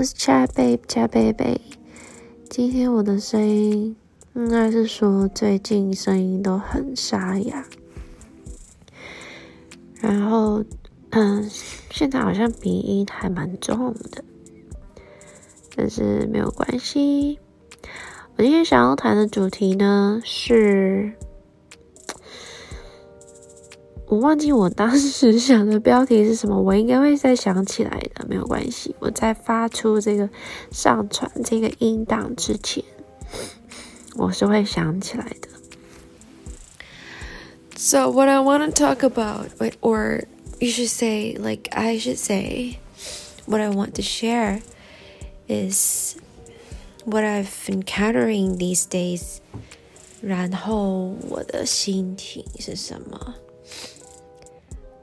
我是 Chat Babe，Chat Baby。今天我的声音应该是说最近声音都很沙哑，然后嗯，现在好像鼻音还蛮重的，但是没有关系。我今天想要谈的主题呢是。我忘记我当时想的标题是什么，我应该会再想起来的，没有关系。我在发出这个上传这个音档之前，我是会想起来的。So what I want to talk about, or you should say, like I should say, what I want to share is what I've encountering these days. 然后我的心情是什么？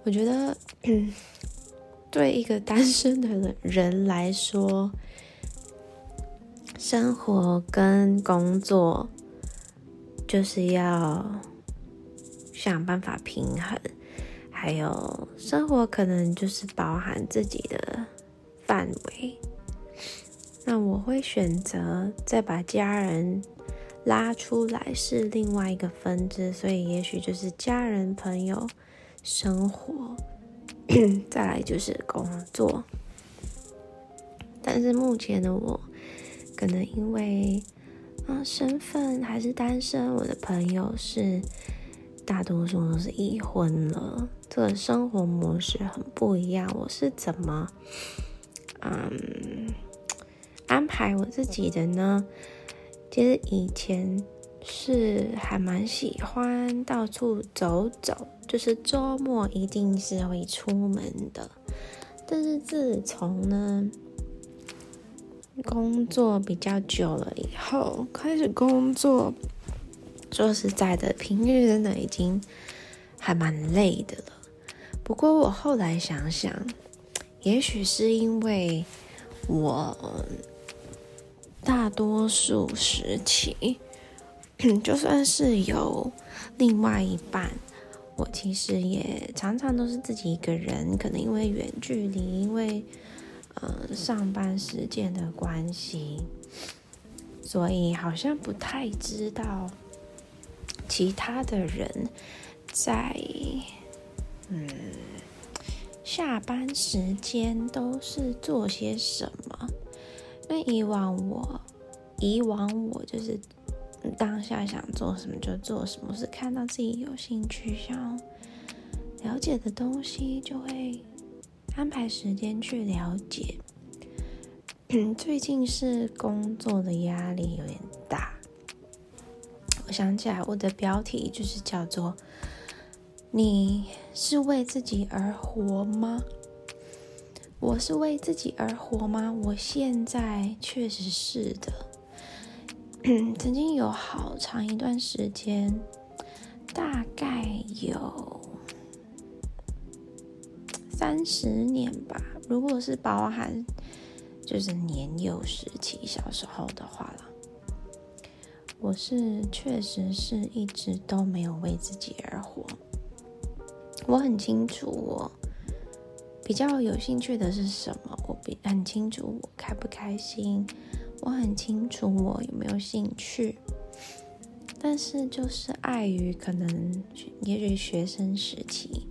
我觉得，对一个单身的人来说，生活跟工作就是要想办法平衡，还有生活可能就是包含自己的范围。那我会选择再把家人拉出来，是另外一个分支，所以也许就是家人朋友。生活，再来就是工作。但是目前的我，可能因为啊身份还是单身，我的朋友是大多数都是已婚了，这个生活模式很不一样。我是怎么嗯安排我自己的呢？其实以前。是还蛮喜欢到处走走，就是周末一定是会出门的。但是自从呢工作比较久了以后，开始工作，说实在的，平日真的已经还蛮累的了。不过我后来想想，也许是因为我大多数时期。就算是有另外一半，我其实也常常都是自己一个人。可能因为远距离，因为呃上班时间的关系，所以好像不太知道其他的人在嗯下班时间都是做些什么。那以往我，以往我就是。当下想做什么就做什么，是看到自己有兴趣、想了解的东西，就会安排时间去了解。最近是工作的压力有点大，我想起来我的标题就是叫做“你是为自己而活吗？”我是为自己而活吗？我现在确实是的。曾经有好长一段时间，大概有三十年吧。如果是包含就是年幼时期小时候的话了，我是确实是一直都没有为自己而活。我很清楚我比较有兴趣的是什么，我比很清楚我开不开心。我很清楚我有没有兴趣，但是就是碍于可能，也许学生时期，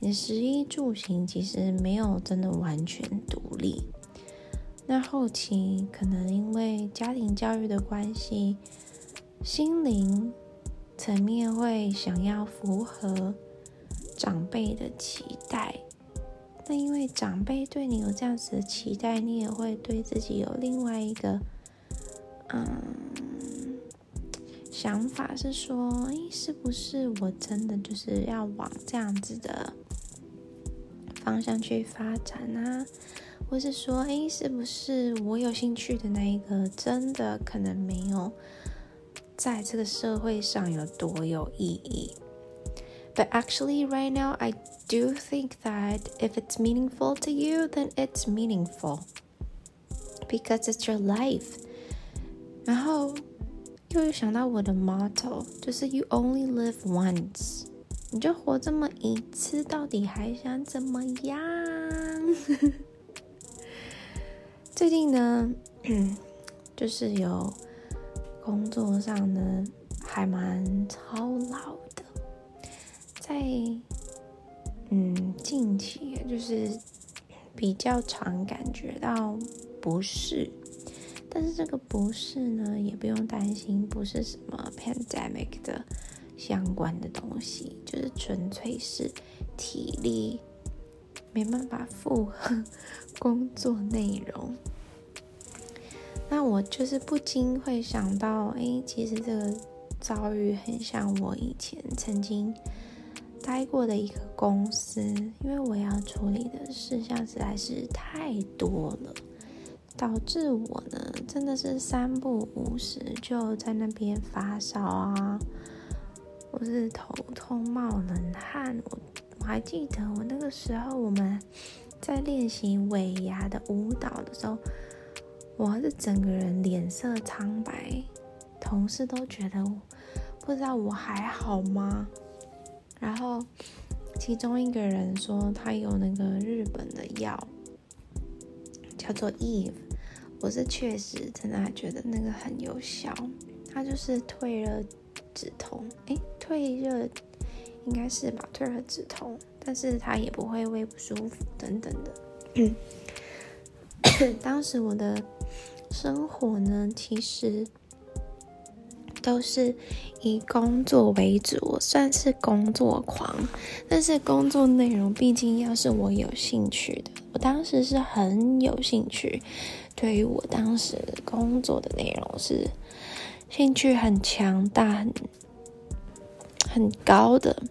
你食衣住行其实没有真的完全独立。那后期可能因为家庭教育的关系，心灵层面会想要符合长辈的期待。那因为长辈对你有这样子的期待，你也会对自己有另外一个，嗯，想法是说，哎，是不是我真的就是要往这样子的方向去发展呢？或是说，哎，是不是我有兴趣的那一个，真的可能没有在这个社会上有多有意义 ？But actually, right now, I do think that if it's meaningful to you, then it's meaningful because it's your life. 然后又有想到我的 motto，就是 You only live once，你就活这么一次，到底还想怎么样？ 最近呢，就是有工作上呢还蛮操劳的， 在嗯近期就是比较常感觉到不适，但是这个不适呢也不用担心，不是什么 pandemic 的相关的东西，就是纯粹是体力。没办法负荷工作内容，那我就是不禁会想到，哎，其实这个遭遇很像我以前曾经待过的一个公司，因为我要处理的事项实在是太多了，导致我呢真的是三不五时就在那边发烧啊，我是头痛冒冷汗，我。我还记得我那个时候，我们在练习尾牙的舞蹈的时候，我是整个人脸色苍白，同事都觉得不知道我还好吗？然后其中一个人说他有那个日本的药，叫做 Eve，我是确实真的还觉得那个很有效，它就是退热止痛，诶，退热。应该是吧，退热止痛，但是他也不会胃不舒服等等的。当时我的生活呢，其实都是以工作为主，我算是工作狂，但是工作内容毕竟要是我有兴趣的，我当时是很有兴趣，对于我当时工作的内容是兴趣很强大很。很高的，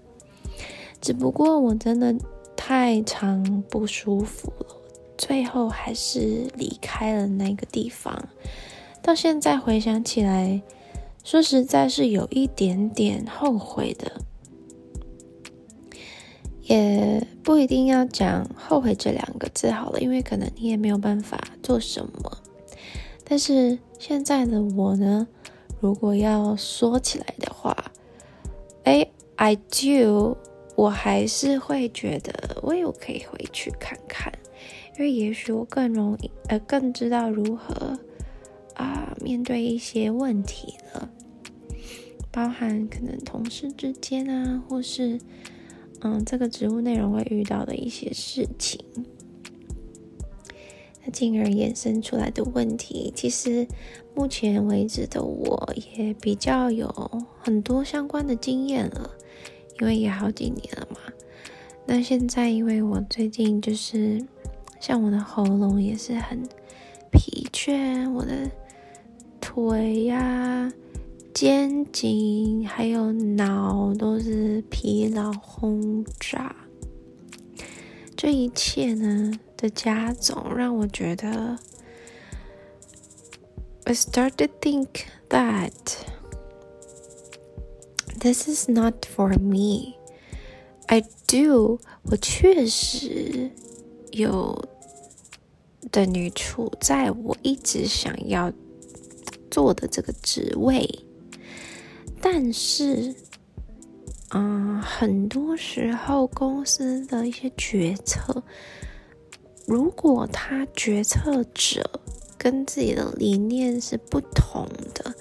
只不过我真的太常不舒服了，最后还是离开了那个地方。到现在回想起来，说实在是有一点点后悔的，也不一定要讲后悔这两个字好了，因为可能你也没有办法做什么。但是现在的我呢，如果要说起来的话，哎，I do，我还是会觉得我可以回去看看，因为也许我更容易，呃，更知道如何啊面对一些问题，包含可能同事之间啊，或是嗯这个职务内容会遇到的一些事情。那进而衍生出来的问题，其实目前为止的我也比较有很多相关的经验了，因为也好几年了嘛。那现在因为我最近就是像我的喉咙也是很疲倦，我的腿呀、肩颈还有脑都是疲劳轰炸，这一切呢？的加总让我觉得，I start to think that this is not for me. I do，我确实有的女处在我一直想要做的这个职位，但是，嗯，很多时候公司的一些决策。如果他决策者跟自己的理念是不同的，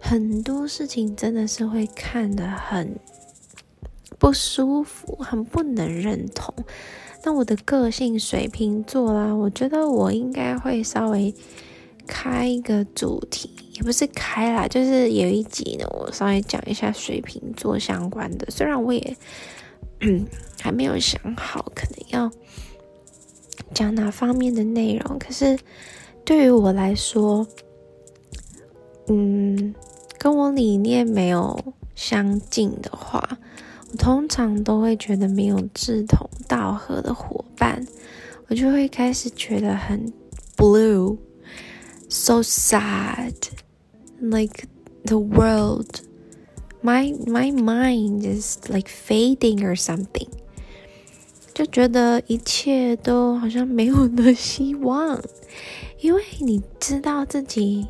很多事情真的是会看得很不舒服，很不能认同。那我的个性水瓶座啦，我觉得我应该会稍微开一个主题，也不是开啦，就是有一集呢，我稍微讲一下水瓶座相关的。虽然我也 还没有想好，可能要。讲哪方面的内容？可是对于我来说，嗯，跟我理念没有相近的话，我通常都会觉得没有志同道合的伙伴，我就会开始觉得很 blue blue，so sad，like the world，my my mind is like fading or something。就觉得一切都好像没有了希望，因为你知道自己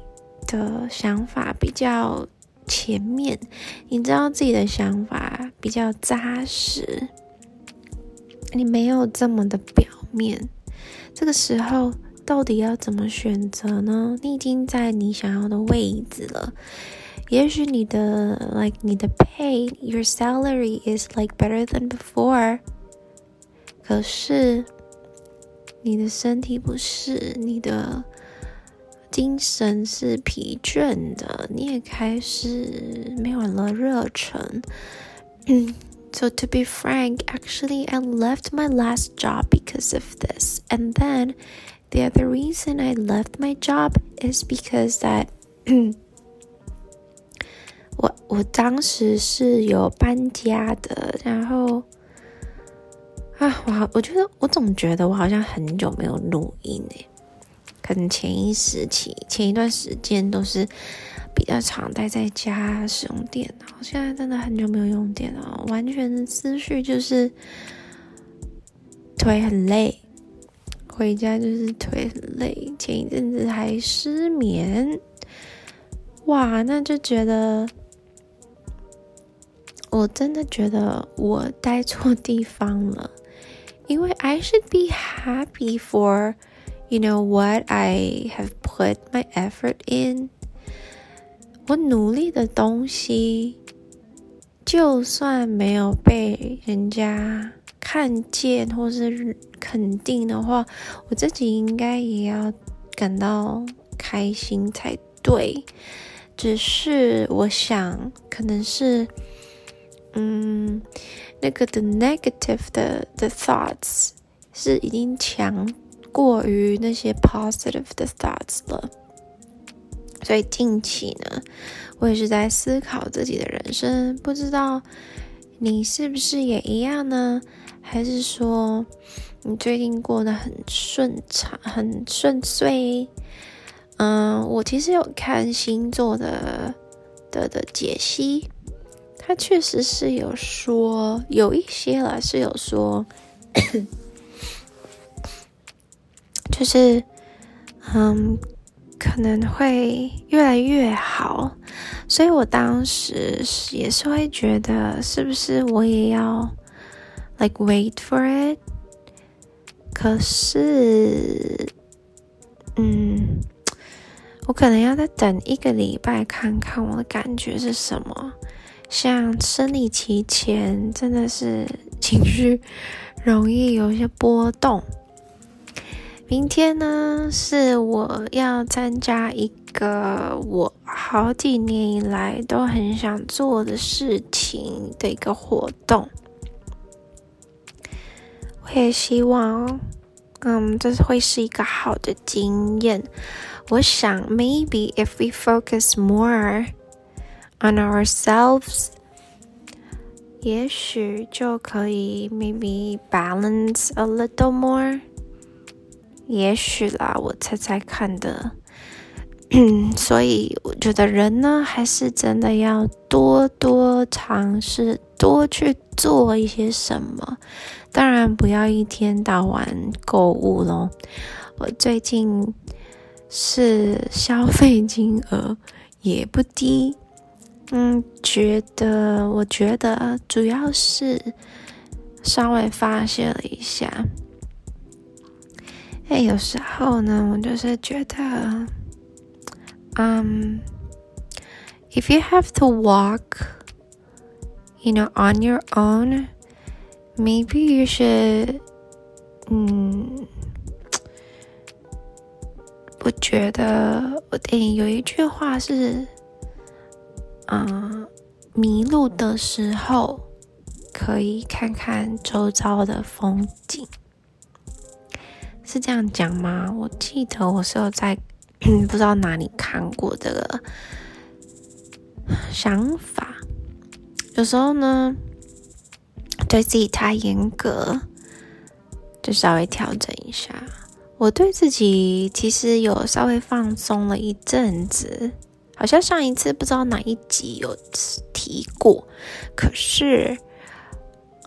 的想法比较前面，你知道自己的想法比较扎实，你没有这么的表面。这个时候 到底要怎么选择呢？你已经在你想要的位置了，也许你的 like 你的 pay your salary is like better than before，可是你的身体不是，你的精神是疲倦的，你也开始没有了热忱。嗯。So, to be frank, actually, I left my last job because of this. And then the other reason I left my job is because that 我我当时是有搬家的，然后啊，我好，我觉得我总觉得我好像很久没有录音诶，可能前一时期前一段时间都是比较常待在家使用电脑，现在真的很久没有用电脑，完全的思绪就是腿很累。回家就是腿很累，前一阵子还失眠，哇，那就觉得，我真的觉得我待错地方了，因为 I should be happy for you know what I have put my effort in，我努力的东西，就算没有被人家。看见或是肯定的话，我自己应该也要感到开心才对。只是我想，可能是，嗯，那个的 negative 的的 thoughts 是已经强过于那些 positive 的 thoughts 了。所以近期呢，我也是在思考自己的人生，不知道你是不是也一样呢？还是说你最近过得很顺畅、很顺遂？嗯，我其实有看星座的的的解析，他确实是有说有一些了，是有说，就是嗯，可能会越来越好。所以我当时也是会觉得，是不是我也要？like wait for it。可是，嗯，我可能要再等一个礼拜看看我的感觉是什么。像生理期前，真的是情绪容易有一些波动。明天呢，是我要参加一个我好几年以来都很想做的事情的一个活动。我也希望，嗯，这会是一个好的经验。我想，maybe if we focus more on ourselves，也许就可以 maybe balance a little more。也许啦，我猜猜看的。所以我觉得人呢，还是真的要多多尝试，多去做一些什么。当然不要一天到晚购物咯。我最近是消费金额也不低，嗯，觉得我觉得主要是稍微发泄了一下。哎，有时候呢，我就是觉得，嗯，if you have to walk，you know on your own。Maybe you should，嗯，我觉得我电影有一句话是，嗯，迷路的时候可以看看周遭的风景，是这样讲吗？我记得我是有在 不知道哪里看过这个想法，有时候呢。对自己太严格，就稍微调整一下。我对自己其实有稍微放松了一阵子，好像上一次不知道哪一集有提过。可是，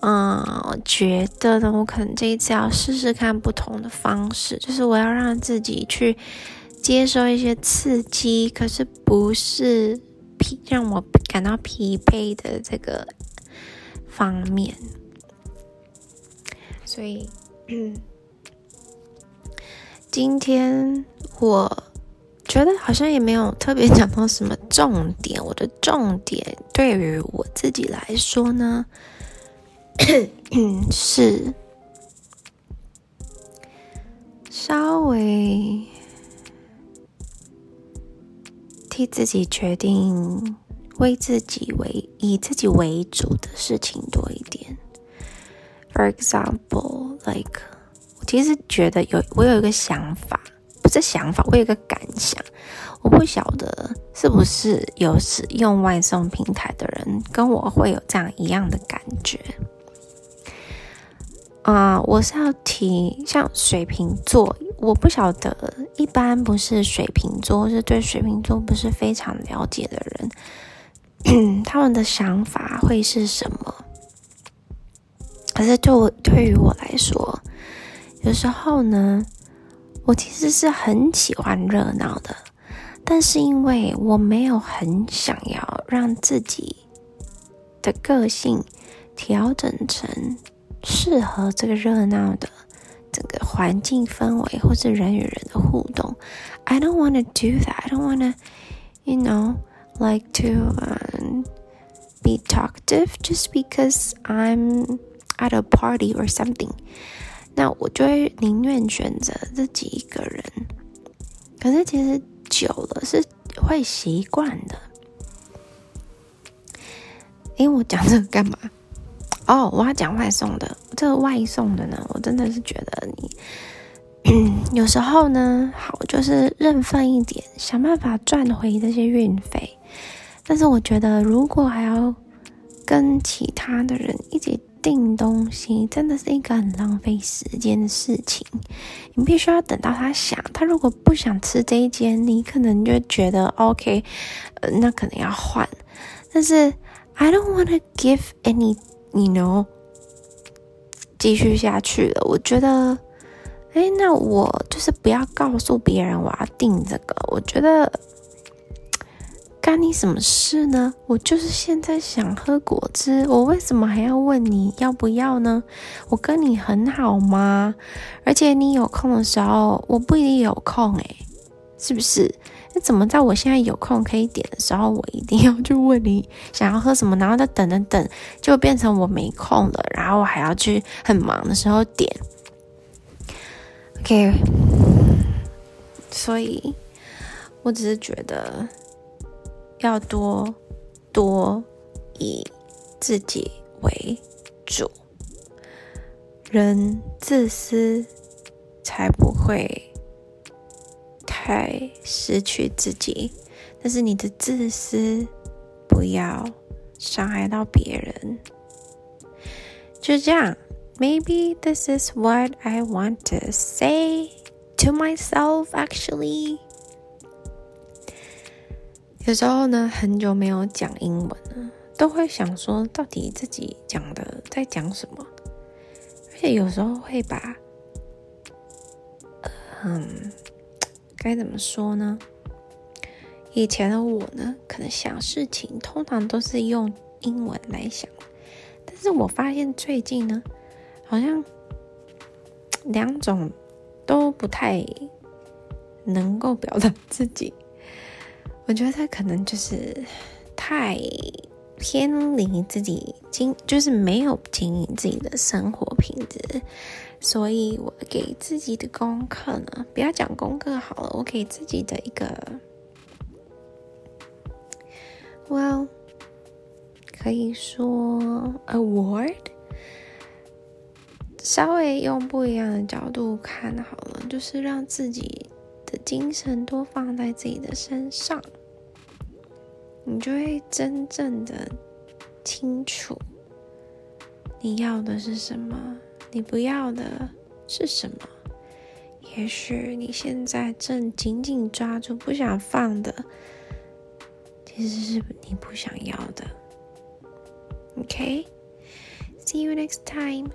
嗯，我觉得呢，我可能这一次要试试看不同的方式，就是我要让自己去接受一些刺激，可是不是疲让我感到疲惫的这个。方面，所以今天我觉得好像也没有特别讲到什么重点。我的重点对于我自己来说呢，是稍微替自己决定，为自己为以自己为主的事情多一点。For example, like 我其实觉得有我有一个想法，不是想法，我有一个感想。我不晓得是不是有使用外送平台的人跟我会有这样一样的感觉。啊，我是要提像水瓶座，我不晓得一般不是水瓶座，是对水瓶座不是非常了解的人，他们的想法会是什么？可是对我对于我来说，有时候呢，我其实是很喜欢热闹的，但是因为我没有很想要让自己的个性调整成适合这个热闹的整个环境氛围，或是人与人的互动。I don't want to do that. I don't want to, you know, like to be talkative just because I'm at a party or something，那我就会宁愿选择自己一个人。可是其实久了是会习惯的。诶，我讲这个干嘛？哦，我要讲外送的。这个外送的呢，我真的是觉得你 有时候呢，好就是认份一点，想办法赚回这些运费。但是我觉得，如果还要跟其他的人一起。订东西真的是一个很浪费时间的事情，你必须要等到他想，他如果不想吃这一间，你可能就觉得 OK，呃，那可能要换。但是 I don't want to give any 你能继续下去了。我觉得，哎，那我就是不要告诉别人我要订这个。我觉得。干你什么事呢？我就是现在想喝果汁，我为什么还要问你要不要呢？我跟你很好吗？而且你有空的时候，我不一定有空诶，是不是？怎么在我现在有空可以点的时候，我一定要去问你 想要喝什么，然后再等等等，就变成我没空了，然后我还要去很忙的时候点。OK，所以我只是觉得。要多多以自己为主，人自私才不会在失去自己。但是你的自私不要伤害到别人。就这样，Maybe this is what I want to say to myself. Actually. 有时候呢，很久没有讲英文了，都会想说，到底自己讲的在讲什么？而且有时候会把，嗯，该怎么说呢？以前的我呢，可能想事情通常都是用英文来想，但是我发现最近呢，好像 两种都不太能够表达自己。我觉得他可能就是太偏离自己经，就是没有经营自己的生活品质，所以我给自己的功课呢，不要讲功课好了，我给自己的一个，Well，可以说 award，稍微用不一样的角度看好了，就是让自己的精神多放在自己的身上。你就会真正的清楚你要的是什么，你不要的是什么。也许你现在正紧紧抓住不想放的，其实是你不想要的。OK，see you next time。